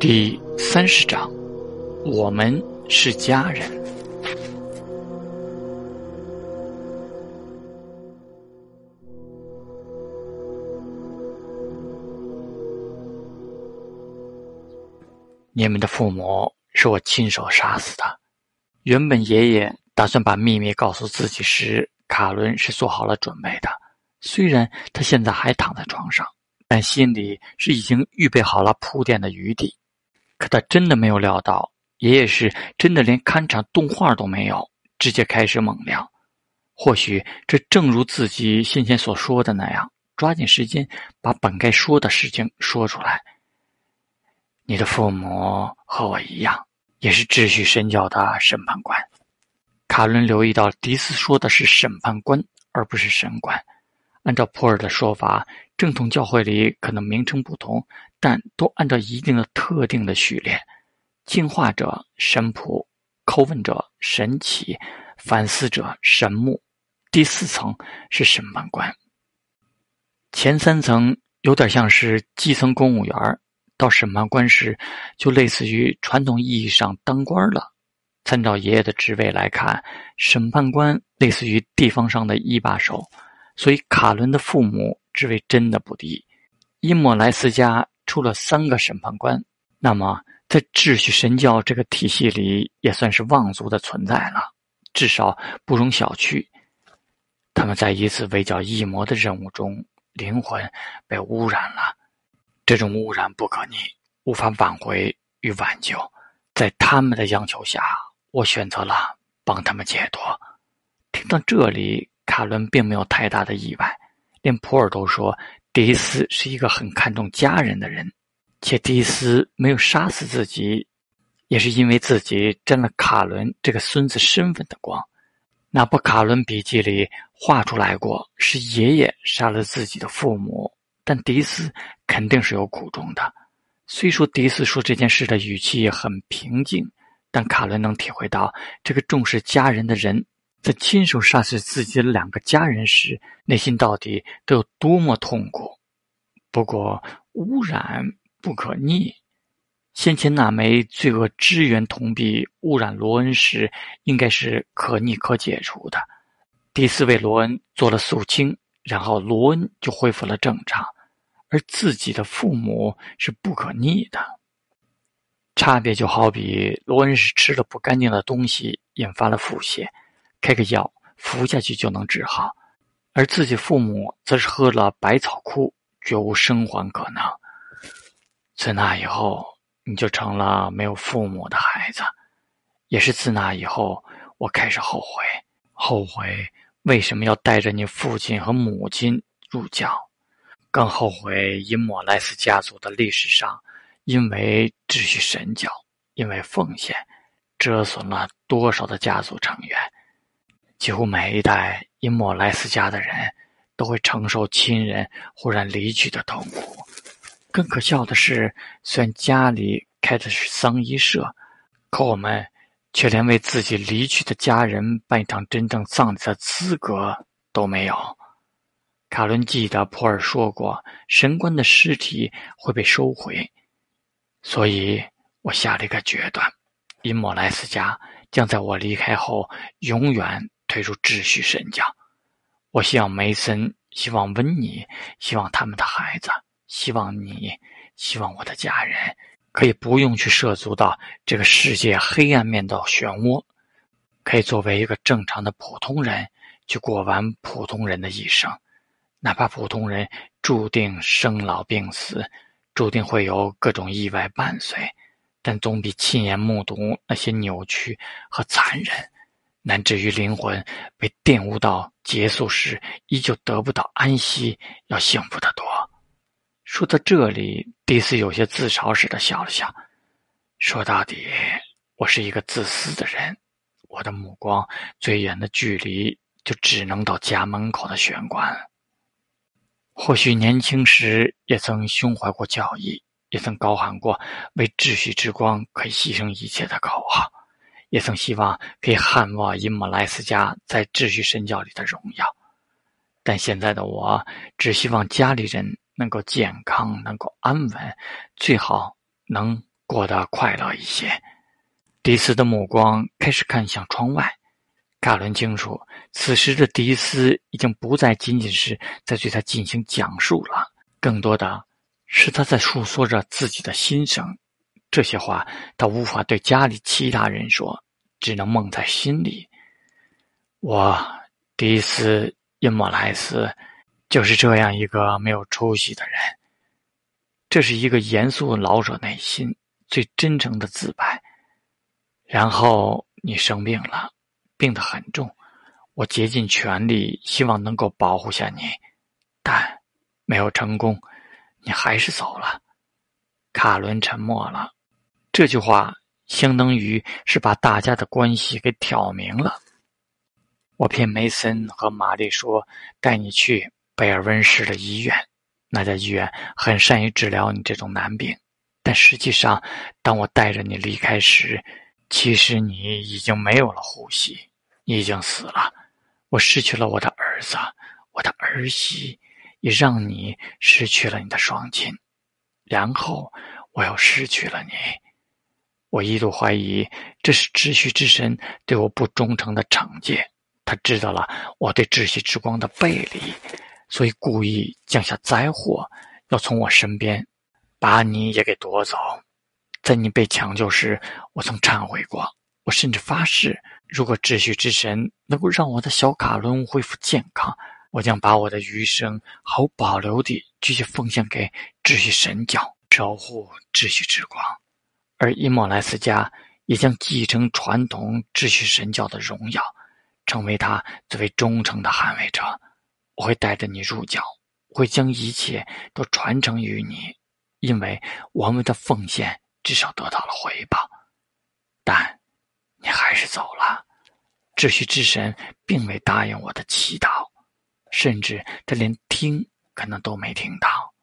第三十章，我们是家人。你们的父母是我亲手杀死的。原本爷爷打算把秘密告诉自己时，卡伦是做好了准备的。虽然他现在还躺在床上，但心里是已经预备好了铺垫的余地。可他真的没有料到，爷爷是真的连看场动画都没有，直接开始猛聊。或许这正如自己先前所说的那样，抓紧时间把本该说的事情说出来。你的父母和我一样，也是秩序神教的审判官。卡伦留意到迪斯说的是审判官，而不是神官。按照普尔的说法，正统教会里可能名称不同，但都按照一定的特定的序列：进化者、神仆、叩问者、神启、反思者、神木。第四层是审判官。前三层有点像是基层公务员到审判官时，就类似于传统意义上当官了。参照爷爷的职位来看，审判官类似于地方上的一把手，所以卡伦的父母职位真的不低。伊莫莱斯家出了三个审判官，那么在秩序神教这个体系里，也算是望族的存在了，至少不容小觑。他们在一次围剿异魔的任务中，灵魂被污染了。这种污染不可逆，无法挽回与挽救。在他们的央求下，我选择了帮他们解脱。听到这里，卡伦并没有太大的意外。连普尔都说，迪斯是一个很看重家人的人，且迪斯没有杀死自己，也是因为自己沾了卡伦这个孙子身份的光。那部卡伦笔记里画出来过是爷爷杀了自己的父母。但迪斯肯定是有苦衷的。虽说迪斯说这件事的语气很平静，但卡伦能体会到，这个重视家人的人，在亲手杀死自己的两个家人时，内心到底都有多么痛苦。不过，污染不可逆。先前那枚罪恶之源铜币污染罗恩时，应该是可逆可解除的。第四位罗恩做了肃清，然后罗恩就恢复了正常。而自己的父母是不可逆的，差别就好比罗恩是吃了不干净的东西，引发了腹泻，开个药服下去就能治好；而自己父母则是喝了百草枯，绝无生还可能。自那以后，你就成了没有父母的孩子，也是自那以后，我开始后悔，后悔为什么要带着你父亲和母亲入教。更后悔，因莫莱斯家族的历史上，因为秩序神教，因为奉献，折损了多少的家族成员。几乎每一代因莫莱斯家的人，都会承受亲人忽然离去的痛苦。更可笑的是，虽然家里开的是丧仪社，可我们却连为自己离去的家人办一场真正葬礼的资格都没有。卡伦记得普尔说过，神官的尸体会被收回，所以我下了一个决断：因莫莱斯家将在我离开后永远退出秩序神教。我希望梅森，希望温妮，希望他们的孩子，希望你，希望我的家人，可以不用去涉足到这个世界黑暗面的漩涡，可以作为一个正常的普通人去过完普通人的一生。哪怕普通人注定生老病死，注定会有各种意外伴随，但总比亲眼目睹那些扭曲和残忍，乃至于灵魂被玷污到结束时依旧得不到安息要幸福的多。说到这里，迪斯有些自嘲似的笑了笑。说到底，我是一个自私的人，我的目光最远的距离就只能到家门口的玄关。或许年轻时也曾胸怀过教义，也曾高喊过“为秩序之光可以牺牲一切”的口号，也曾希望可以汉沃因莫莱斯家在秩序神教里的荣耀。但现在的我，只希望家里人能够健康，能够安稳，最好能过得快乐一些。迪斯的目光开始看向窗外。卡伦清楚，此时的迪斯已经不再仅仅是在对他进行讲述了，更多的是他在诉说着自己的心声。这些话他无法对家里其他人说，只能蒙在心里。我迪斯因莫莱斯就是这样一个没有出息的人。这是一个严肃老者内心最真诚的自白。然后你生病了。病得很重，我竭尽全力，希望能够保护下你，但没有成功，你还是走了。卡伦沉默了，这句话相当于是把大家的关系给挑明了。我骗梅森和玛丽说带你去贝尔温市的医院，那家医院很善于治疗你这种难病，但实际上，当我带着你离开时，其实你已经没有了呼吸。你已经死了，我失去了我的儿子，我的儿媳，也让你失去了你的双亲，然后我又失去了你。我一度怀疑这是秩序之神对我不忠诚的惩戒。他知道了我对秩序之光的背离，所以故意降下灾祸，要从我身边把你也给夺走。在你被抢救时，我曾忏悔过，我甚至发誓。如果秩序之神能够让我的小卡伦恢复健康，我将把我的余生毫无保留地继续奉献给秩序神教，守护秩序之光。而伊莫莱斯家也将继承传统秩序神教的荣耀，成为他最为忠诚的捍卫者。我会带着你入教，会将一切都传承于你，因为我们的奉献至少得到了回报。但。你还是走了，秩序之神并未答应我的祈祷，甚至他连听可能都没听到。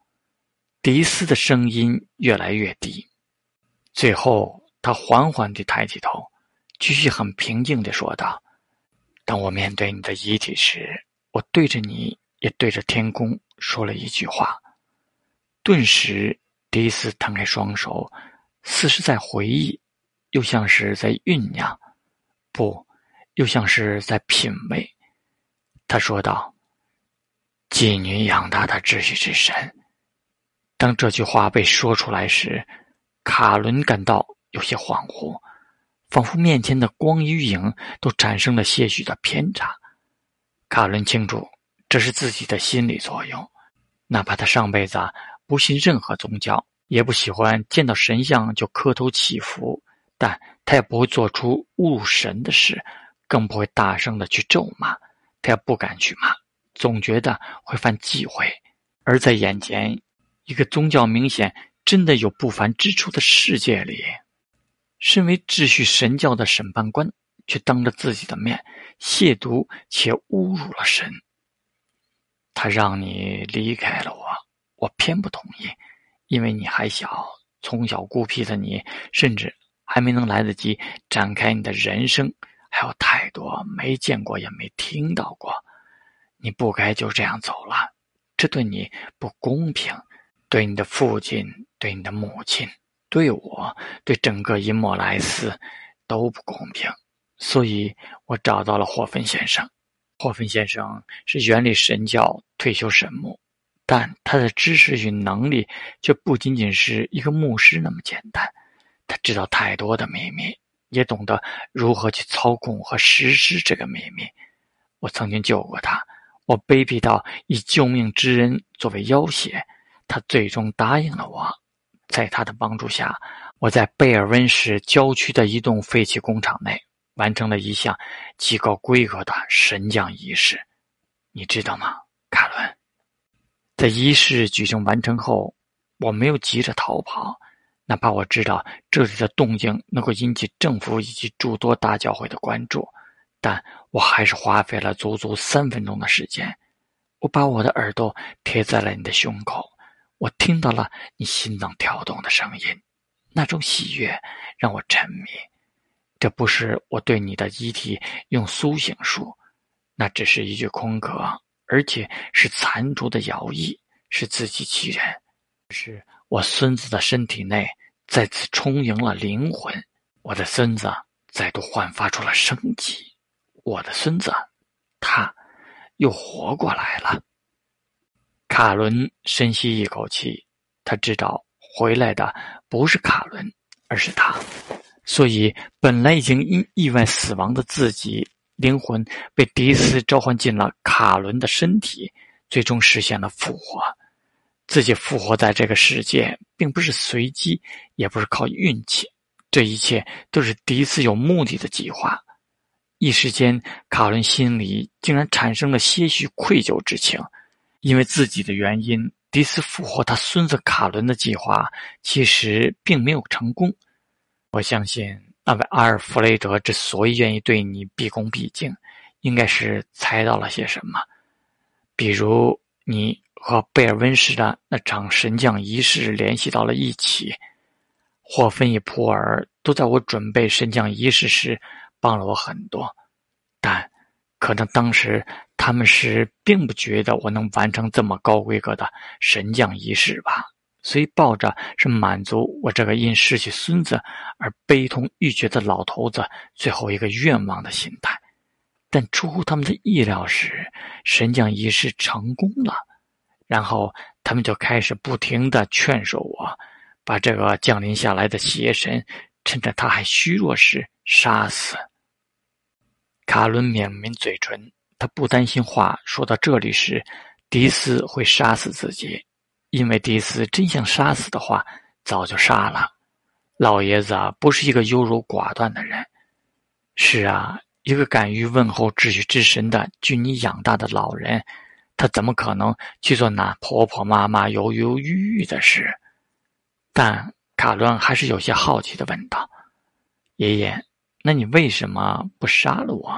迪斯的声音越来越低，最后他缓缓地抬起头，继续很平静地说道：“当我面对你的遗体时，我对着你，也对着天空说了一句话。”顿时，迪斯摊开双手，似是在回忆。又像是在酝酿，不，又像是在品味。他说道：“妓女养大的秩序之神。”当这句话被说出来时，卡伦感到有些恍惚，仿佛面前的光与影都产生了些许的偏差。卡伦清楚，这是自己的心理作用，哪怕他上辈子不信任何宗教，也不喜欢见到神像就磕头祈福。但他也不会做出误神的事，更不会大声的去咒骂，他也不敢去骂，总觉得会犯忌讳。而在眼前，一个宗教明显真的有不凡之处的世界里，身为秩序神教的审判官，却当着自己的面亵渎且侮辱了神。他让你离开了我，我偏不同意，因为你还小，从小孤僻的你，甚至。还没能来得及展开你的人生，还有太多没见过也没听到过。你不该就这样走了，这对你不公平，对你的父亲，对你的母亲，对我，对整个伊莫莱斯都不公平。所以我找到了霍芬先生。霍芬先生是原理神教退休神牧，但他的知识与能力却不仅仅是一个牧师那么简单。他知道太多的秘密，也懂得如何去操控和实施这个秘密。我曾经救过他，我卑鄙到以救命之恩作为要挟，他最终答应了我。在他的帮助下，我在贝尔温市郊区的一栋废弃工厂内完成了一项极高规格的神降仪式。你知道吗，卡伦？在仪式举行完成后，我没有急着逃跑。哪怕我知道这里的动静能够引起政府以及诸多大教会的关注，但我还是花费了足足三分钟的时间。我把我的耳朵贴在了你的胸口，我听到了你心脏跳动的声音，那种喜悦让我沉迷。这不是我对你的遗体用苏醒术，那只是一具空壳，而且是残烛的摇曳，是自欺欺人。是我孙子的身体内再次充盈了灵魂，我的孙子再度焕发出了生机。我的孙子，他又活过来了。卡伦深吸一口气，他知道回来的不是卡伦，而是他。所以，本来已经因意外死亡的自己，灵魂被迪斯召唤进了卡伦的身体，最终实现了复活。自己复活在这个世界，并不是随机，也不是靠运气，这一切都是迪斯有目的的计划。一时间，卡伦心里竟然产生了些许愧疚之情，因为自己的原因，迪斯复活他孙子卡伦的计划其实并没有成功。我相信，那位阿尔弗雷德之所以愿意对你毕恭毕敬，应该是猜到了些什么，比如你。和贝尔温氏的那场神将仪式联系到了一起，霍芬与普尔都在我准备神将仪式时帮了我很多，但可能当时他们是并不觉得我能完成这么高规格的神将仪式吧，所以抱着是满足我这个因失去孙子而悲痛欲绝的老头子最后一个愿望的心态。但出乎他们的意料是，神将仪式成功了。然后他们就开始不停的劝说我，把这个降临下来的邪神，趁着他还虚弱时杀死。卡伦抿抿嘴唇，他不担心话说到这里时，迪斯会杀死自己，因为迪斯真想杀死的话，早就杀了。老爷子啊不是一个优柔寡断的人，是啊，一个敢于问候秩序之神的据你养大的老人。他怎么可能去做那婆婆妈妈犹犹豫豫的事？但卡伦还是有些好奇的问道：“爷爷，那你为什么不杀了我？”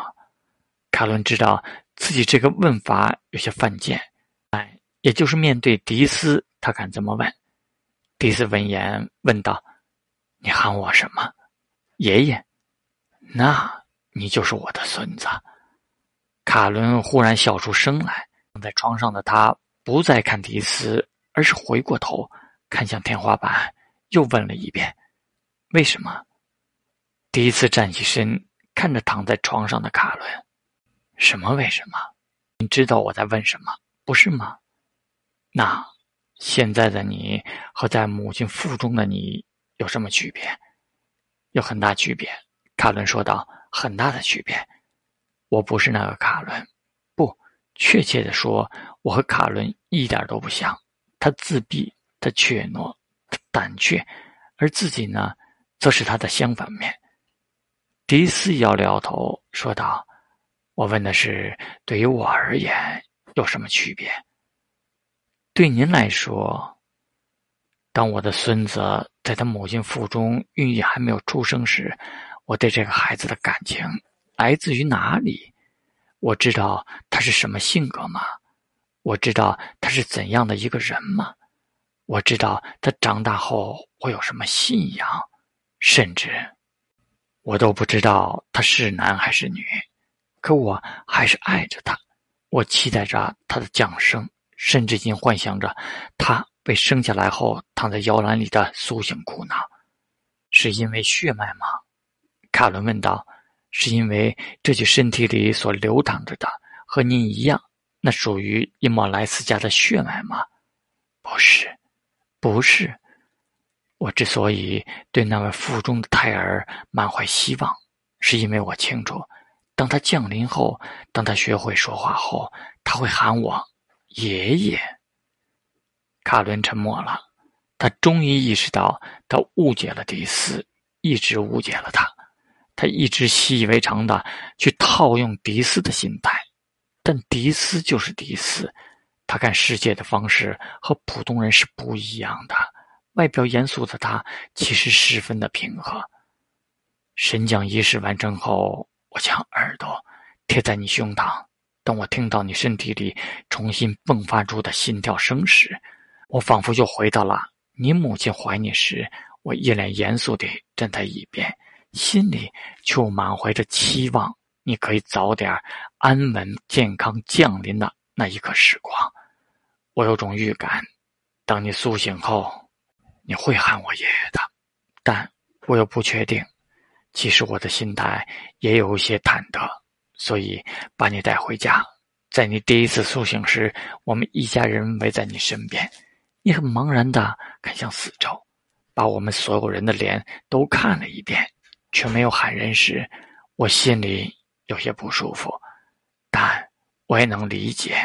卡伦知道自己这个问法有些犯贱，哎，也就是面对迪斯，他敢这么问。迪斯闻言问道：“你喊我什么？爷爷？那你就是我的孙子。”卡伦忽然笑出声来。躺在床上的他不再看迪斯，而是回过头看向天花板，又问了一遍：“为什么？”迪斯站起身，看着躺在床上的卡伦：“什么？为什么？你知道我在问什么，不是吗？那现在的你和在母亲腹中的你有什么区别？有很大区别。”卡伦说道：“很大的区别。我不是那个卡伦。”不确切的说，我和卡伦一点都不像。他自闭，他怯懦，他胆怯，而自己呢，则是他的相反面。迪斯摇了摇头，说道：“我问的是，对于我而言有什么区别？对您来说，当我的孙子在他母亲腹中孕育还没有出生时，我对这个孩子的感情来自于哪里？”我知道他是什么性格吗？我知道他是怎样的一个人吗？我知道他长大后会有什么信仰，甚至我都不知道他是男还是女。可我还是爱着他，我期待着他的降生，甚至已经幻想着他被生下来后躺在摇篮里的苏醒苦恼。是因为血脉吗？卡伦问道。是因为这具身体里所流淌着的和您一样，那属于伊莫莱斯家的血脉吗？不是，不是。我之所以对那位腹中的胎儿满怀希望，是因为我清楚，当他降临后，当他学会说话后，他会喊我爷爷。卡伦沉默了，他终于意识到，他误解了迪斯，一直误解了他。他一直习以为常的去套用迪斯的心态，但迪斯就是迪斯，他看世界的方式和普通人是不一样的。外表严肃的他，其实十分的平和。神将仪式完成后，我将耳朵贴在你胸膛，当我听到你身体里重新迸发出的心跳声时，我仿佛又回到了你母亲怀你时，我一脸严肃地站在一边。心里却满怀着期望，你可以早点安稳健康降临的那一刻时光。我有种预感，当你苏醒后，你会喊我爷爷的。但我又不确定。其实我的心态也有一些忐忑，所以把你带回家。在你第一次苏醒时，我们一家人围在你身边，你很茫然地看向四周，把我们所有人的脸都看了一遍，却没有喊人时，我心里有些不舒服。但我也能理解，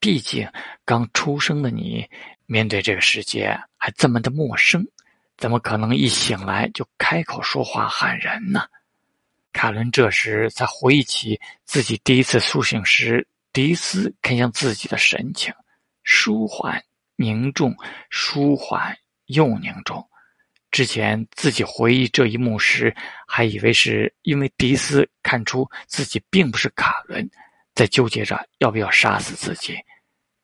毕竟刚出生的你，面对这个世界还这么的陌生。怎么可能一醒来就开口说话喊人呢？卡伦这时才回忆起自己第一次苏醒时，迪斯看向自己的神情，舒缓、凝重、舒缓又凝重。之前自己回忆这一幕时，还以为是因为迪斯看出自己并不是卡伦，在纠结着要不要杀死自己，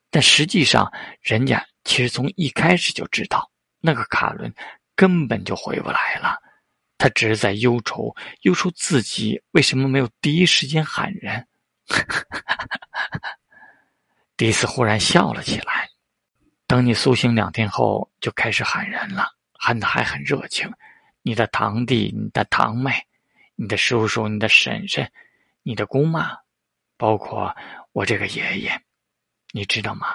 但实际上，人家其实从一开始就知道那个卡伦。根本就回不来了，他只是在忧愁，忧愁自己为什么没有第一时间喊人。迪斯忽然笑了起来。等你苏醒两天后，就开始喊人了，喊的还很热情。你的堂弟、你的堂妹、你的叔叔、你的婶婶、你的姑妈，包括我这个爷爷，你知道吗？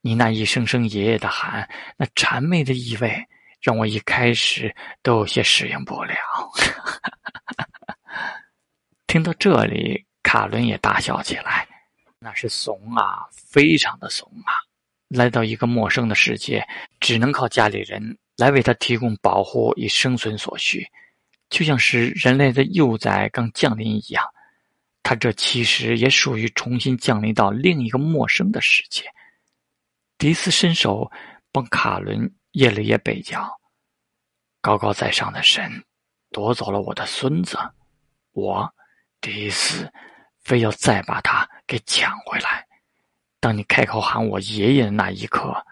你那一声声爷爷的喊，那谄媚的意味。让我一开始都有些适应不了。听到这里，卡伦也大笑起来。那是怂啊，非常的怂啊！来到一个陌生的世界，只能靠家里人来为他提供保护与生存所需，就像是人类的幼崽刚降临一样。他这其实也属于重新降临到另一个陌生的世界。迪斯伸手帮卡伦。腋了腋背角，高高在上的神夺走了我的孙子，我第一次非要再把他给抢回来。当你开口喊我爷爷的那一刻，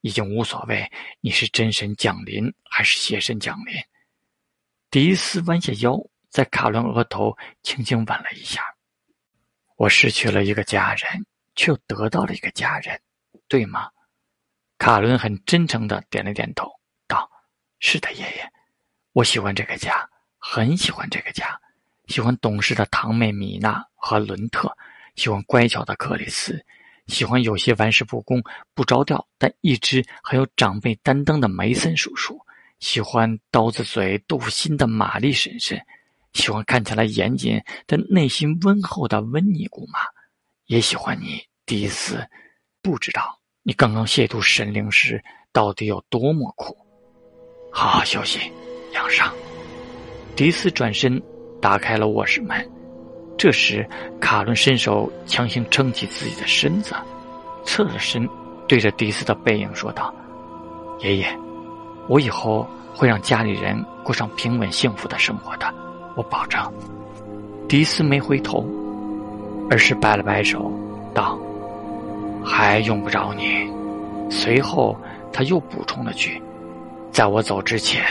已经无所谓你是真神降临还是邪神降临。迪斯弯下腰，在卡伦额头轻轻吻了一下。我失去了一个家人，却又得到了一个家人，对吗？卡伦很真诚的点了点头，道：“是的，爷爷，我喜欢这个家，很喜欢这个家，喜欢懂事的堂妹米娜和伦特，喜欢乖巧的克里斯，喜欢有些玩世不恭、不着调但一直很有长辈担当的梅森叔叔，喜欢刀子嘴豆腐心的玛丽婶婶，喜欢看起来严谨但内心温厚的温妮姑妈，也喜欢你，第一次，不知道。”你刚刚亵渎神灵时，到底有多么苦？好好休息，养伤。迪斯转身打开了卧室门。这时，卡伦伸手强行撑起自己的身子，侧着身对着迪斯的背影说道：“爷爷，我以后会让家里人过上平稳幸福的生活的，我保证。”迪斯没回头，而是摆了摆手，道。还用不着你。随后，他又补充了句：“在我走之前。”